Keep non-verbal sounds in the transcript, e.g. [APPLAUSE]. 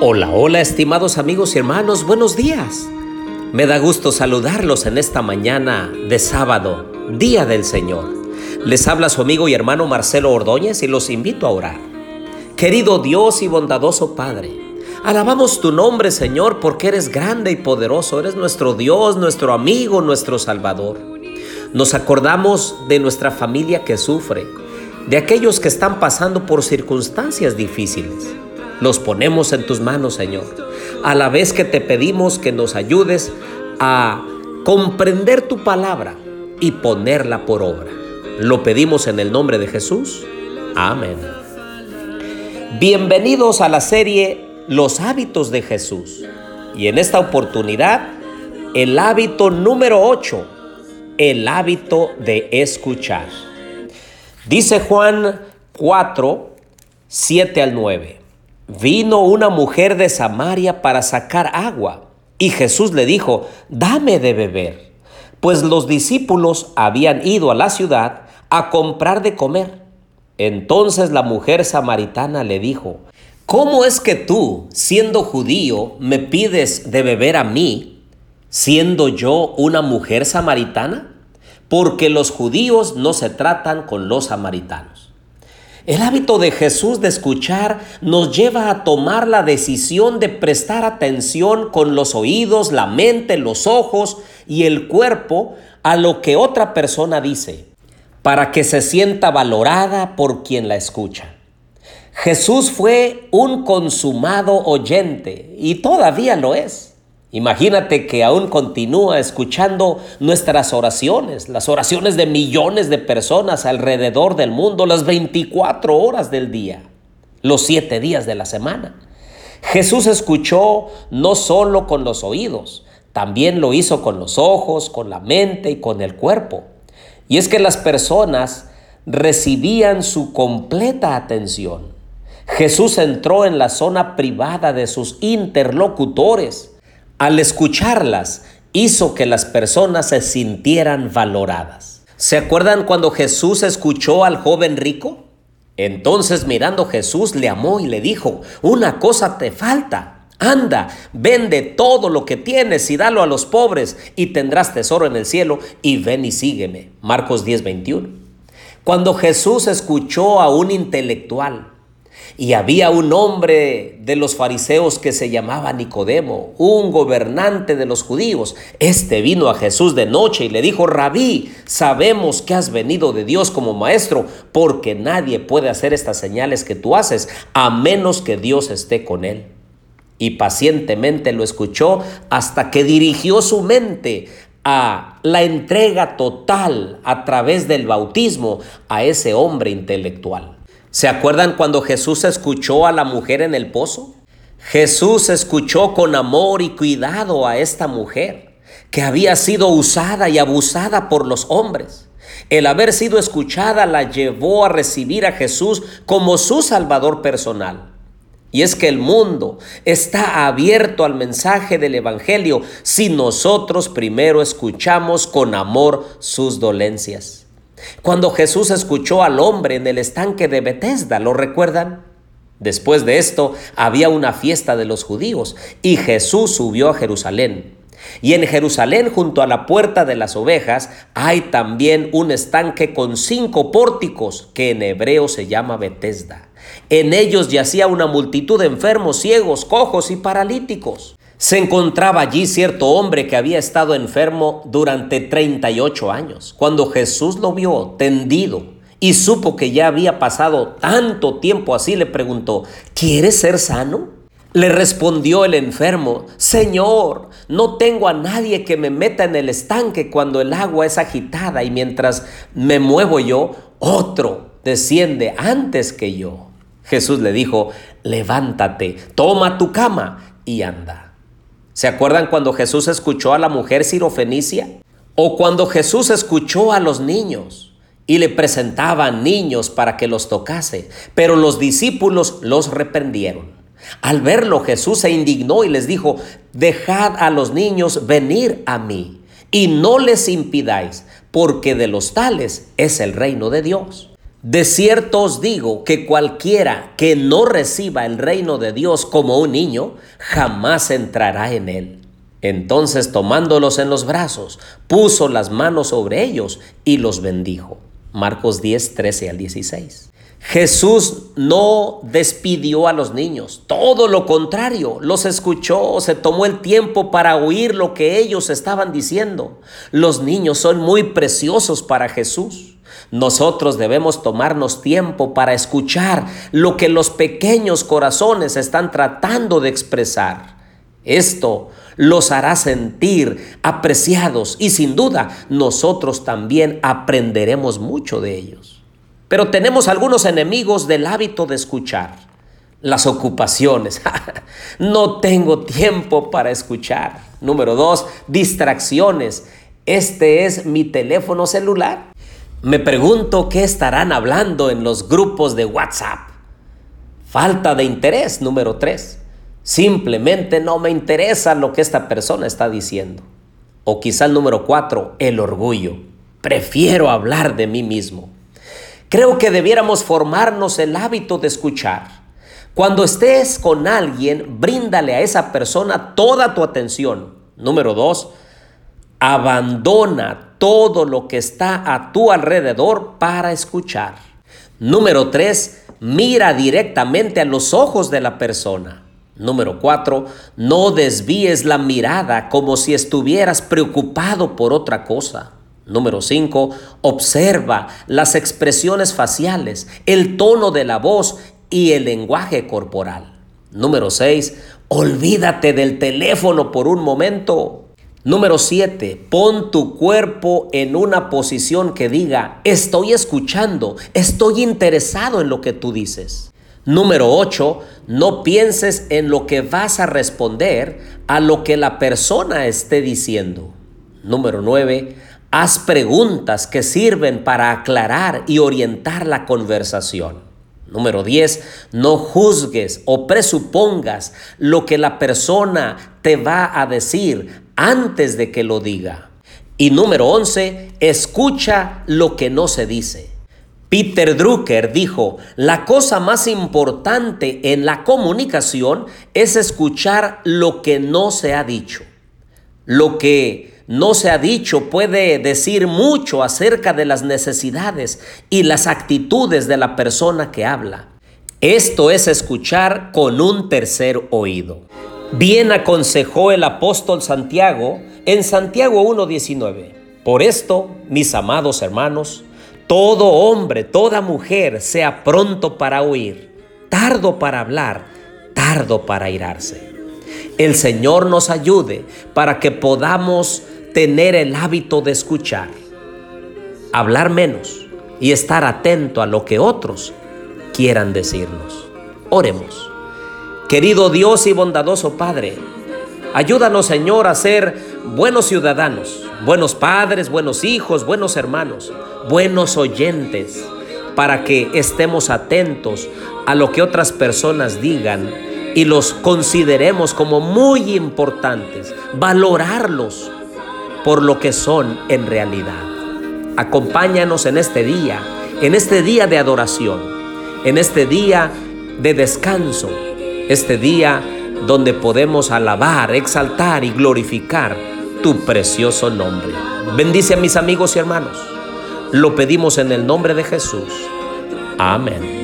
Hola, hola estimados amigos y hermanos, buenos días. Me da gusto saludarlos en esta mañana de sábado, Día del Señor. Les habla su amigo y hermano Marcelo Ordóñez y los invito a orar. Querido Dios y bondadoso Padre, alabamos tu nombre Señor porque eres grande y poderoso, eres nuestro Dios, nuestro amigo, nuestro Salvador. Nos acordamos de nuestra familia que sufre, de aquellos que están pasando por circunstancias difíciles los ponemos en tus manos, Señor. A la vez que te pedimos que nos ayudes a comprender tu palabra y ponerla por obra. Lo pedimos en el nombre de Jesús. Amén. Bienvenidos a la serie Los hábitos de Jesús. Y en esta oportunidad, el hábito número 8, el hábito de escuchar. Dice Juan 4, 7 al 9. Vino una mujer de Samaria para sacar agua, y Jesús le dijo, dame de beber, pues los discípulos habían ido a la ciudad a comprar de comer. Entonces la mujer samaritana le dijo, ¿cómo es que tú, siendo judío, me pides de beber a mí, siendo yo una mujer samaritana? Porque los judíos no se tratan con los samaritanos. El hábito de Jesús de escuchar nos lleva a tomar la decisión de prestar atención con los oídos, la mente, los ojos y el cuerpo a lo que otra persona dice, para que se sienta valorada por quien la escucha. Jesús fue un consumado oyente y todavía lo es. Imagínate que aún continúa escuchando nuestras oraciones, las oraciones de millones de personas alrededor del mundo, las 24 horas del día, los 7 días de la semana. Jesús escuchó no solo con los oídos, también lo hizo con los ojos, con la mente y con el cuerpo. Y es que las personas recibían su completa atención. Jesús entró en la zona privada de sus interlocutores al escucharlas, hizo que las personas se sintieran valoradas. ¿Se acuerdan cuando Jesús escuchó al joven rico? Entonces mirando Jesús le amó y le dijo, una cosa te falta. Anda, vende todo lo que tienes y dalo a los pobres y tendrás tesoro en el cielo y ven y sígueme. Marcos 10:21. Cuando Jesús escuchó a un intelectual, y había un hombre de los fariseos que se llamaba Nicodemo, un gobernante de los judíos. Este vino a Jesús de noche y le dijo, Rabí, sabemos que has venido de Dios como maestro, porque nadie puede hacer estas señales que tú haces, a menos que Dios esté con él. Y pacientemente lo escuchó hasta que dirigió su mente a la entrega total a través del bautismo a ese hombre intelectual. ¿Se acuerdan cuando Jesús escuchó a la mujer en el pozo? Jesús escuchó con amor y cuidado a esta mujer que había sido usada y abusada por los hombres. El haber sido escuchada la llevó a recibir a Jesús como su Salvador personal. Y es que el mundo está abierto al mensaje del Evangelio si nosotros primero escuchamos con amor sus dolencias. Cuando Jesús escuchó al hombre en el estanque de Bethesda, ¿lo recuerdan? Después de esto había una fiesta de los judíos y Jesús subió a Jerusalén. Y en Jerusalén, junto a la puerta de las ovejas, hay también un estanque con cinco pórticos que en hebreo se llama Bethesda. En ellos yacía una multitud de enfermos, ciegos, cojos y paralíticos. Se encontraba allí cierto hombre que había estado enfermo durante 38 años. Cuando Jesús lo vio tendido y supo que ya había pasado tanto tiempo así, le preguntó, ¿quieres ser sano? Le respondió el enfermo, Señor, no tengo a nadie que me meta en el estanque cuando el agua es agitada y mientras me muevo yo, otro desciende antes que yo. Jesús le dijo, levántate, toma tu cama y anda. ¿Se acuerdan cuando Jesús escuchó a la mujer sirofenicia? O cuando Jesús escuchó a los niños y le presentaban niños para que los tocase, pero los discípulos los reprendieron. Al verlo Jesús se indignó y les dijo, dejad a los niños venir a mí y no les impidáis, porque de los tales es el reino de Dios. De cierto os digo que cualquiera que no reciba el reino de Dios como un niño, jamás entrará en él. Entonces tomándolos en los brazos, puso las manos sobre ellos y los bendijo. Marcos 10, 13 al 16. Jesús no despidió a los niños, todo lo contrario, los escuchó, se tomó el tiempo para oír lo que ellos estaban diciendo. Los niños son muy preciosos para Jesús. Nosotros debemos tomarnos tiempo para escuchar lo que los pequeños corazones están tratando de expresar. Esto los hará sentir apreciados y sin duda nosotros también aprenderemos mucho de ellos. Pero tenemos algunos enemigos del hábito de escuchar. Las ocupaciones. [LAUGHS] no tengo tiempo para escuchar. Número dos, distracciones. Este es mi teléfono celular. Me pregunto qué estarán hablando en los grupos de WhatsApp. Falta de interés, número tres. Simplemente no me interesa lo que esta persona está diciendo. O quizá el número cuatro, el orgullo. Prefiero hablar de mí mismo. Creo que debiéramos formarnos el hábito de escuchar. Cuando estés con alguien, bríndale a esa persona toda tu atención. Número dos, abandona todo lo que está a tu alrededor para escuchar. Número tres, mira directamente a los ojos de la persona. Número 4. No desvíes la mirada como si estuvieras preocupado por otra cosa. Número 5. Observa las expresiones faciales, el tono de la voz y el lenguaje corporal. Número 6. Olvídate del teléfono por un momento. Número 7. Pon tu cuerpo en una posición que diga, estoy escuchando, estoy interesado en lo que tú dices. Número 8, no pienses en lo que vas a responder a lo que la persona esté diciendo. Número 9, haz preguntas que sirven para aclarar y orientar la conversación. Número 10, no juzgues o presupongas lo que la persona te va a decir antes de que lo diga. Y número 11, escucha lo que no se dice. Peter Drucker dijo, la cosa más importante en la comunicación es escuchar lo que no se ha dicho. Lo que no se ha dicho puede decir mucho acerca de las necesidades y las actitudes de la persona que habla. Esto es escuchar con un tercer oído. Bien aconsejó el apóstol Santiago en Santiago 1.19. Por esto, mis amados hermanos, todo hombre, toda mujer sea pronto para oír, tardo para hablar, tardo para irarse. El Señor nos ayude para que podamos tener el hábito de escuchar, hablar menos y estar atento a lo que otros quieran decirnos. Oremos. Querido Dios y bondadoso Padre, ayúdanos Señor a ser buenos ciudadanos, buenos padres, buenos hijos, buenos hermanos buenos oyentes para que estemos atentos a lo que otras personas digan y los consideremos como muy importantes, valorarlos por lo que son en realidad. Acompáñanos en este día, en este día de adoración, en este día de descanso, este día donde podemos alabar, exaltar y glorificar tu precioso nombre. Bendice a mis amigos y hermanos. Lo pedimos en el nombre de Jesús. Amén.